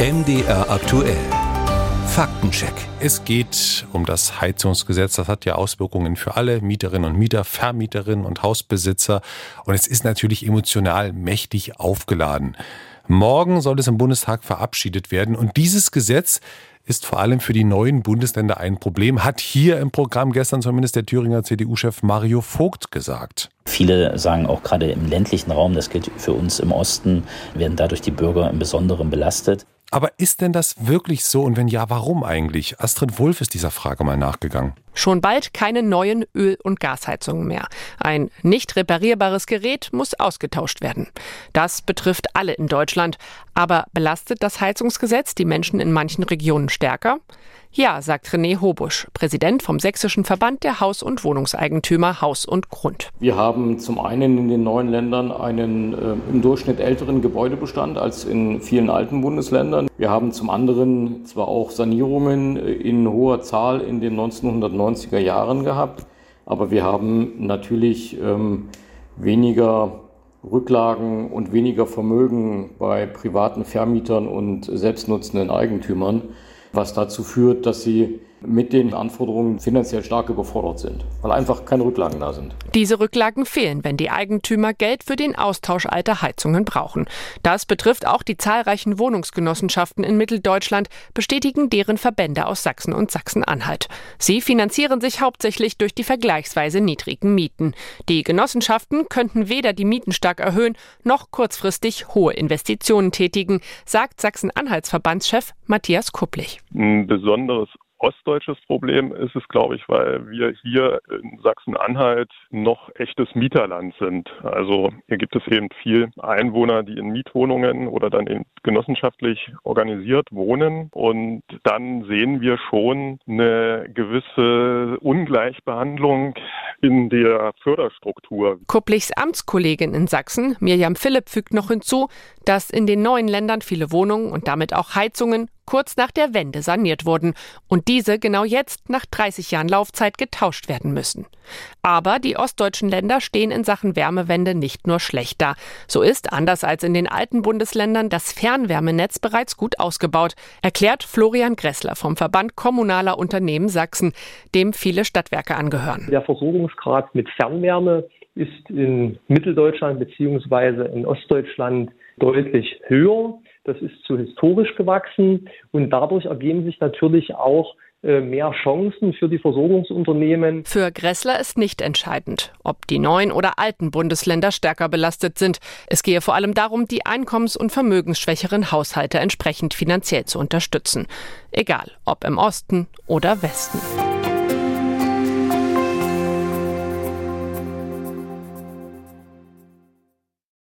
MDR aktuell. Faktencheck. Es geht um das Heizungsgesetz. Das hat ja Auswirkungen für alle Mieterinnen und Mieter, Vermieterinnen und Hausbesitzer. Und es ist natürlich emotional mächtig aufgeladen. Morgen soll es im Bundestag verabschiedet werden. Und dieses Gesetz ist vor allem für die neuen Bundesländer ein Problem, hat hier im Programm gestern zumindest der Thüringer CDU-Chef Mario Vogt gesagt. Viele sagen auch gerade im ländlichen Raum, das gilt für uns im Osten, werden dadurch die Bürger im Besonderen belastet. Aber ist denn das wirklich so und wenn ja, warum eigentlich? Astrid Wulff ist dieser Frage mal nachgegangen. Schon bald keine neuen Öl- und Gasheizungen mehr. Ein nicht reparierbares Gerät muss ausgetauscht werden. Das betrifft alle in Deutschland. Aber belastet das Heizungsgesetz die Menschen in manchen Regionen stärker? Ja, sagt René Hobusch, Präsident vom Sächsischen Verband der Haus- und Wohnungseigentümer Haus und Grund. Wir haben zum einen in den neuen Ländern einen äh, im Durchschnitt älteren Gebäudebestand als in vielen alten Bundesländern. Wir haben zum anderen zwar auch Sanierungen äh, in hoher Zahl in den 1990er Jahren gehabt, aber wir haben natürlich ähm, weniger Rücklagen und weniger Vermögen bei privaten Vermietern und selbstnutzenden Eigentümern was dazu führt, dass sie mit den Anforderungen finanziell stark überfordert sind, weil einfach keine Rücklagen da sind. Diese Rücklagen fehlen, wenn die Eigentümer Geld für den Austausch alter Heizungen brauchen. Das betrifft auch die zahlreichen Wohnungsgenossenschaften in Mitteldeutschland, bestätigen deren Verbände aus Sachsen und Sachsen-Anhalt. Sie finanzieren sich hauptsächlich durch die vergleichsweise niedrigen Mieten. Die Genossenschaften könnten weder die Mieten stark erhöhen noch kurzfristig hohe Investitionen tätigen, sagt Sachsen-Anhalts Verbandschef Matthias Kupplich. Ein besonderes ostdeutsches Problem ist es, glaube ich, weil wir hier in Sachsen-Anhalt noch echtes Mieterland sind. Also hier gibt es eben viel Einwohner, die in Mietwohnungen oder dann eben genossenschaftlich organisiert wohnen. Und dann sehen wir schon eine gewisse Ungleichbehandlung in der Förderstruktur. Kupplichs Amtskollegin in Sachsen, Mirjam Philipp, fügt noch hinzu, dass in den neuen Ländern viele Wohnungen und damit auch Heizungen kurz nach der Wende saniert wurden und diese genau jetzt nach 30 Jahren Laufzeit getauscht werden müssen. Aber die ostdeutschen Länder stehen in Sachen Wärmewende nicht nur schlecht da. So ist, anders als in den alten Bundesländern, das Fernwärmenetz bereits gut ausgebaut, erklärt Florian Gressler vom Verband Kommunaler Unternehmen Sachsen, dem viele Stadtwerke angehören. Der Versorgungsgrad mit Fernwärme ist in Mitteldeutschland bzw. in Ostdeutschland deutlich höher. Das ist zu historisch gewachsen und dadurch ergeben sich natürlich auch äh, mehr Chancen für die Versorgungsunternehmen. Für Gressler ist nicht entscheidend, ob die neuen oder alten Bundesländer stärker belastet sind. Es gehe vor allem darum, die einkommens- und vermögensschwächeren Haushalte entsprechend finanziell zu unterstützen. Egal, ob im Osten oder Westen.